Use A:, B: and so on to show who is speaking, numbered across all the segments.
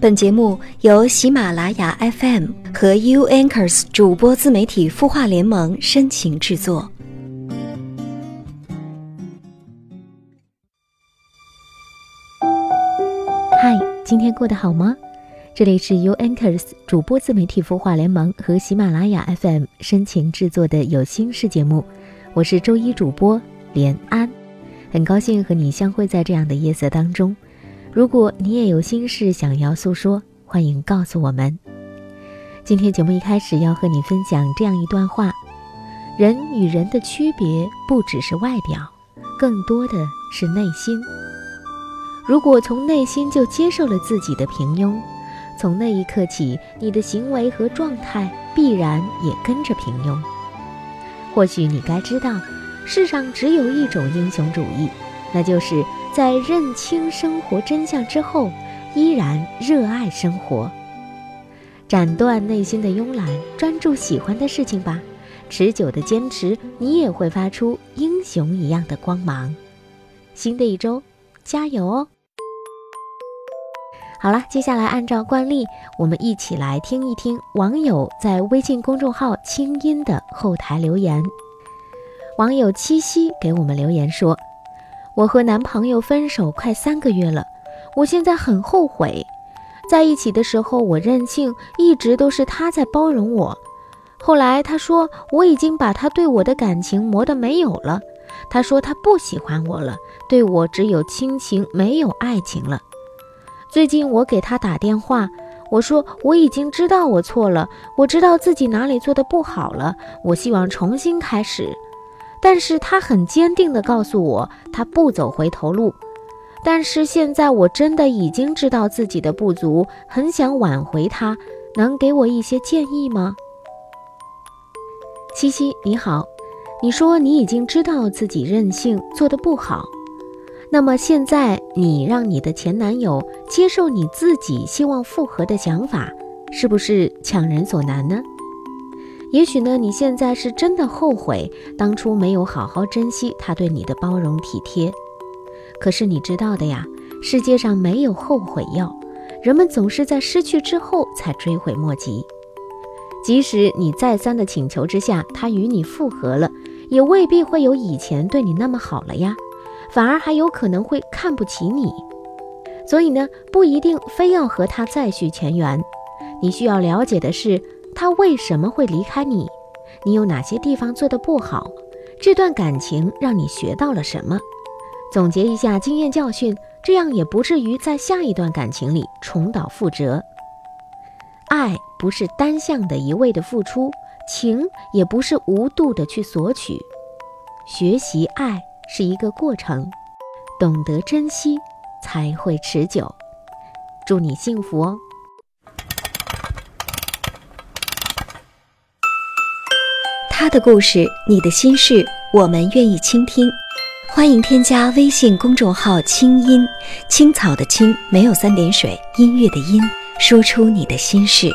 A: 本节目由喜马拉雅 FM 和 U Anchors 主播自媒体孵化联盟深情制作。
B: 嗨，今天过得好吗？这里是 U Anchors 主播自媒体孵化联盟和喜马拉雅 FM 深情制作的有心事节目，我是周一主播连安，很高兴和你相会在这样的夜色当中。如果你也有心事想要诉说，欢迎告诉我们。今天节目一开始要和你分享这样一段话：人与人的区别不只是外表，更多的是内心。如果从内心就接受了自己的平庸，从那一刻起，你的行为和状态必然也跟着平庸。或许你该知道，世上只有一种英雄主义，那就是。在认清生活真相之后，依然热爱生活。斩断内心的慵懒，专注喜欢的事情吧。持久的坚持，你也会发出英雄一样的光芒。新的一周，加油哦！好了，接下来按照惯例，我们一起来听一听网友在微信公众号“清音”的后台留言。网友七夕给我们留言说。我和男朋友分手快三个月了，我现在很后悔。在一起的时候，我任性，一直都是他在包容我。后来他说我已经把他对我的感情磨得没有了，他说他不喜欢我了，对我只有亲情没有爱情了。最近我给他打电话，我说我已经知道我错了，我知道自己哪里做的不好了，我希望重新开始。但是他很坚定地告诉我，他不走回头路。但是现在我真的已经知道自己的不足，很想挽回他，能给我一些建议吗？七七你好，你说你已经知道自己任性做的不好，那么现在你让你的前男友接受你自己希望复合的想法，是不是强人所难呢？也许呢，你现在是真的后悔当初没有好好珍惜他对你的包容体贴。可是你知道的呀，世界上没有后悔药，人们总是在失去之后才追悔莫及。即使你再三的请求之下，他与你复合了，也未必会有以前对你那么好了呀，反而还有可能会看不起你。所以呢，不一定非要和他再续前缘。你需要了解的是。他为什么会离开你？你有哪些地方做得不好？这段感情让你学到了什么？总结一下经验教训，这样也不至于在下一段感情里重蹈覆辙。爱不是单向的一味的付出，情也不是无度的去索取。学习爱是一个过程，懂得珍惜才会持久。祝你幸福哦！
A: 他的故事，你的心事，我们愿意倾听。欢迎添加微信公众号“清音青草”的青没有三点水，音乐的音，说出你的心事。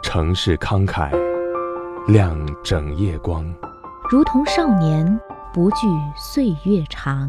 C: 城市慷慨，亮整夜光，
B: 如同少年不惧岁月长。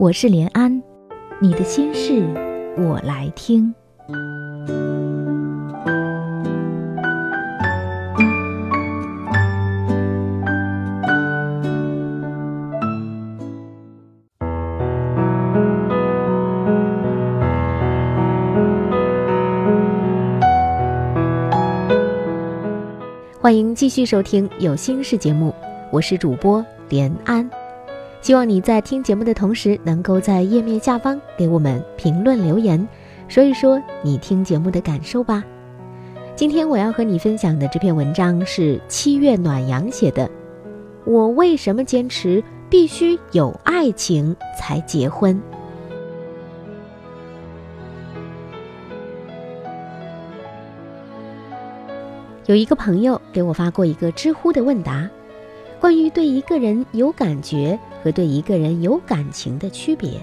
B: 我是连安，你的心事我来听。欢迎继续收听有心事节目，我是主播连安。希望你在听节目的同时，能够在页面下方给我们评论留言，说一说你听节目的感受吧。今天我要和你分享的这篇文章是七月暖阳写的。我为什么坚持必须有爱情才结婚？有一个朋友给我发过一个知乎的问答，关于对一个人有感觉和对一个人有感情的区别。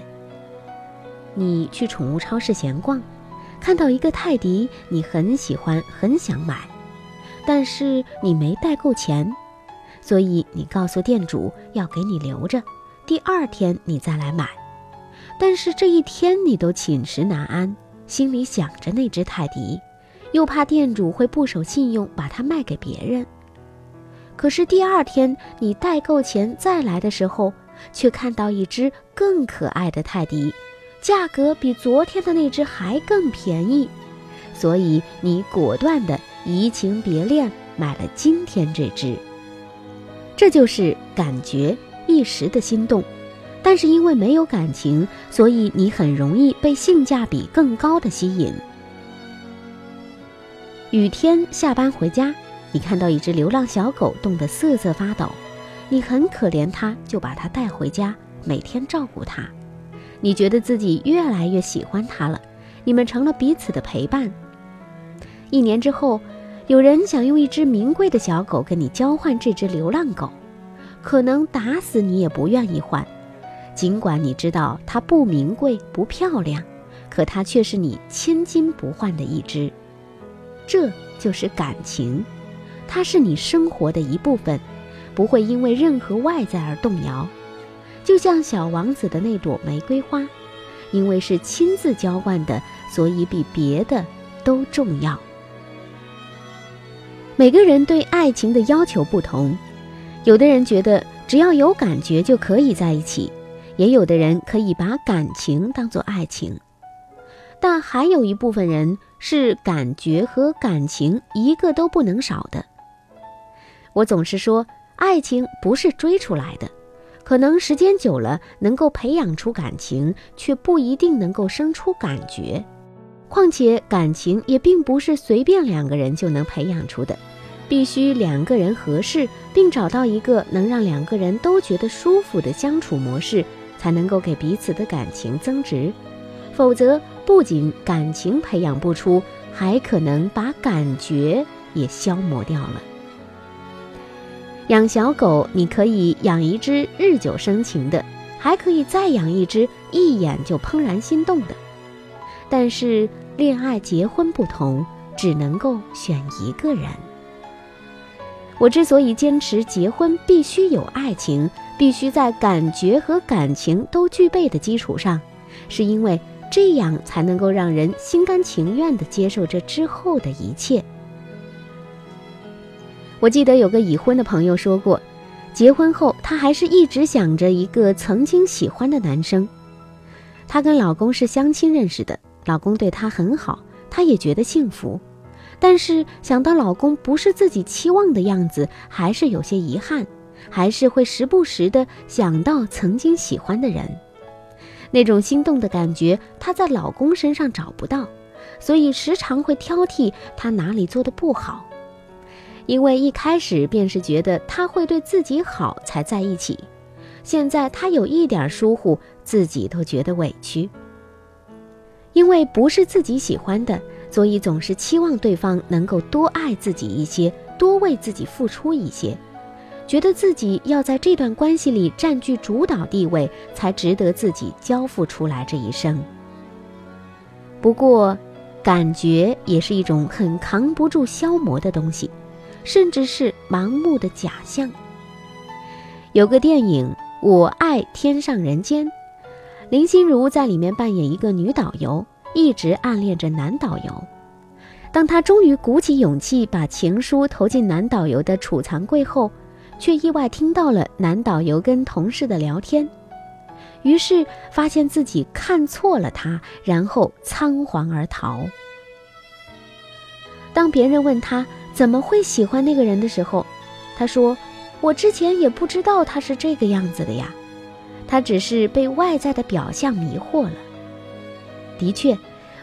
B: 你去宠物超市闲逛。看到一个泰迪，你很喜欢，很想买，但是你没带够钱，所以你告诉店主要给你留着，第二天你再来买。但是这一天你都寝食难安，心里想着那只泰迪，又怕店主会不守信用把它卖给别人。可是第二天你带够钱再来的时候，却看到一只更可爱的泰迪。价格比昨天的那只还更便宜，所以你果断的移情别恋，买了今天这只。这就是感觉一时的心动，但是因为没有感情，所以你很容易被性价比更高的吸引。雨天下班回家，你看到一只流浪小狗冻得瑟瑟发抖，你很可怜它，就把它带回家，每天照顾它。你觉得自己越来越喜欢他了，你们成了彼此的陪伴。一年之后，有人想用一只名贵的小狗跟你交换这只流浪狗，可能打死你也不愿意换。尽管你知道它不名贵不漂亮，可它却是你千金不换的一只。这就是感情，它是你生活的一部分，不会因为任何外在而动摇。就像小王子的那朵玫瑰花，因为是亲自浇灌的，所以比别的都重要。每个人对爱情的要求不同，有的人觉得只要有感觉就可以在一起，也有的人可以把感情当做爱情，但还有一部分人是感觉和感情一个都不能少的。我总是说，爱情不是追出来的。可能时间久了能够培养出感情，却不一定能够生出感觉。况且感情也并不是随便两个人就能培养出的，必须两个人合适，并找到一个能让两个人都觉得舒服的相处模式，才能够给彼此的感情增值。否则，不仅感情培养不出，还可能把感觉也消磨掉了。养小狗，你可以养一只日久生情的，还可以再养一只一眼就怦然心动的。但是恋爱结婚不同，只能够选一个人。我之所以坚持结婚必须有爱情，必须在感觉和感情都具备的基础上，是因为这样才能够让人心甘情愿地接受这之后的一切。我记得有个已婚的朋友说过，结婚后她还是一直想着一个曾经喜欢的男生。她跟老公是相亲认识的，老公对她很好，她也觉得幸福。但是想到老公不是自己期望的样子，还是有些遗憾，还是会时不时的想到曾经喜欢的人，那种心动的感觉，她在老公身上找不到，所以时常会挑剔他哪里做的不好。因为一开始便是觉得他会对自己好才在一起，现在他有一点疏忽，自己都觉得委屈。因为不是自己喜欢的，所以总是期望对方能够多爱自己一些，多为自己付出一些，觉得自己要在这段关系里占据主导地位，才值得自己交付出来这一生。不过，感觉也是一种很扛不住消磨的东西。甚至是盲目的假象。有个电影《我爱天上人间》，林心如在里面扮演一个女导游，一直暗恋着男导游。当她终于鼓起勇气把情书投进男导游的储藏柜后，却意外听到了男导游跟同事的聊天，于是发现自己看错了他，然后仓皇而逃。当别人问他，怎么会喜欢那个人的时候，他说：“我之前也不知道他是这个样子的呀，他只是被外在的表象迷惑了。”的确，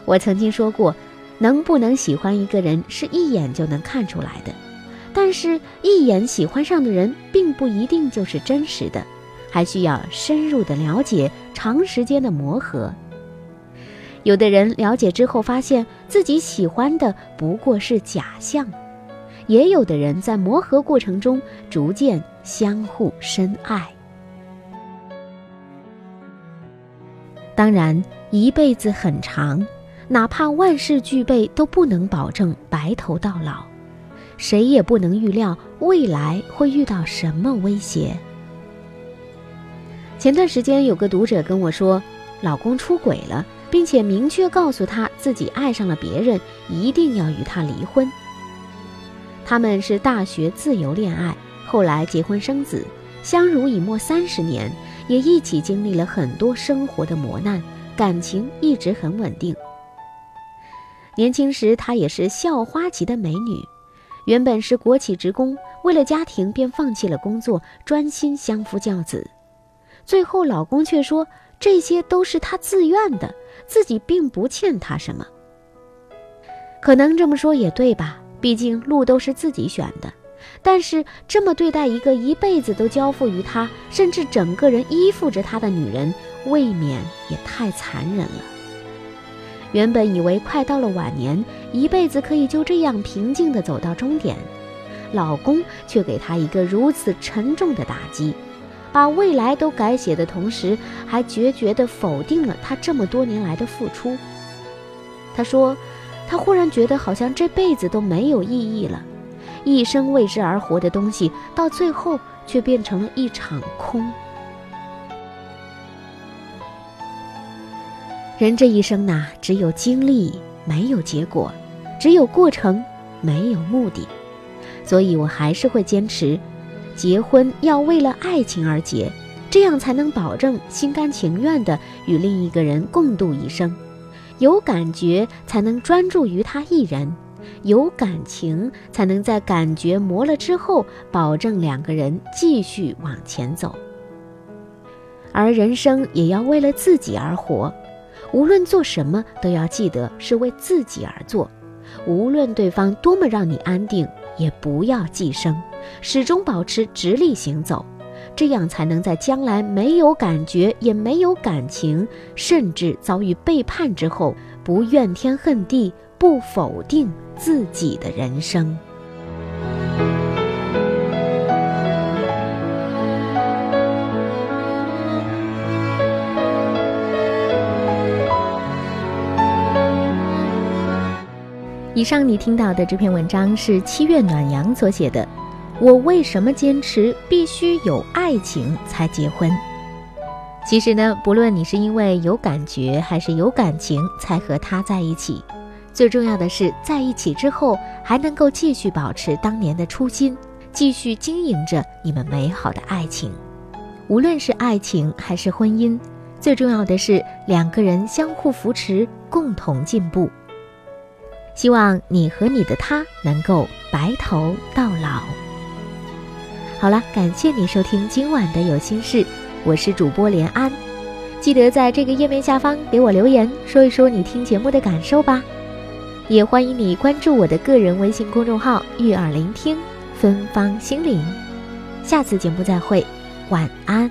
B: 我曾经说过，能不能喜欢一个人是一眼就能看出来的，但是，一眼喜欢上的人并不一定就是真实的，还需要深入的了解，长时间的磨合。有的人了解之后发现自己喜欢的不过是假象，也有的人在磨合过程中逐渐相互深爱。当然，一辈子很长。哪怕万事俱备，都不能保证白头到老。谁也不能预料未来会遇到什么威胁。前段时间有个读者跟我说，老公出轨了，并且明确告诉他自己爱上了别人，一定要与他离婚。他们是大学自由恋爱，后来结婚生子，相濡以沫三十年，也一起经历了很多生活的磨难，感情一直很稳定。年轻时，她也是校花级的美女，原本是国企职工，为了家庭便放弃了工作，专心相夫教子。最后，老公却说这些都是她自愿的，自己并不欠她什么。可能这么说也对吧？毕竟路都是自己选的。但是这么对待一个一辈子都交付于他，甚至整个人依附着他的女人，未免也太残忍了。原本以为快到了晚年，一辈子可以就这样平静地走到终点，老公却给她一个如此沉重的打击，把未来都改写的同时，还决绝地否定了她这么多年来的付出。她说：“他忽然觉得好像这辈子都没有意义了，一生为之而活的东西，到最后却变成了一场空。”人这一生呐，只有经历，没有结果；只有过程，没有目的。所以我还是会坚持，结婚要为了爱情而结，这样才能保证心甘情愿地与另一个人共度一生。有感觉才能专注于他一人，有感情才能在感觉磨了之后，保证两个人继续往前走。而人生也要为了自己而活。无论做什么，都要记得是为自己而做。无论对方多么让你安定，也不要寄生，始终保持直立行走，这样才能在将来没有感觉，也没有感情，甚至遭遇背叛之后，不怨天恨地，不否定自己的人生。以上你听到的这篇文章是七月暖阳所写的。我为什么坚持必须有爱情才结婚？其实呢，不论你是因为有感觉还是有感情才和他在一起，最重要的是在一起之后还能够继续保持当年的初心，继续经营着你们美好的爱情。无论是爱情还是婚姻，最重要的是两个人相互扶持，共同进步。希望你和你的他能够白头到老。好了，感谢你收听今晚的有心事，我是主播连安。记得在这个页面下方给我留言，说一说你听节目的感受吧。也欢迎你关注我的个人微信公众号“悦耳聆听芬芳心灵”。下次节目再会，晚安。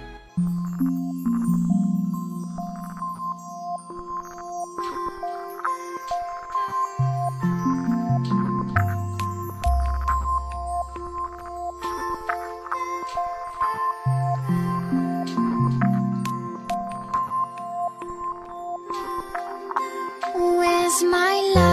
D: was my life.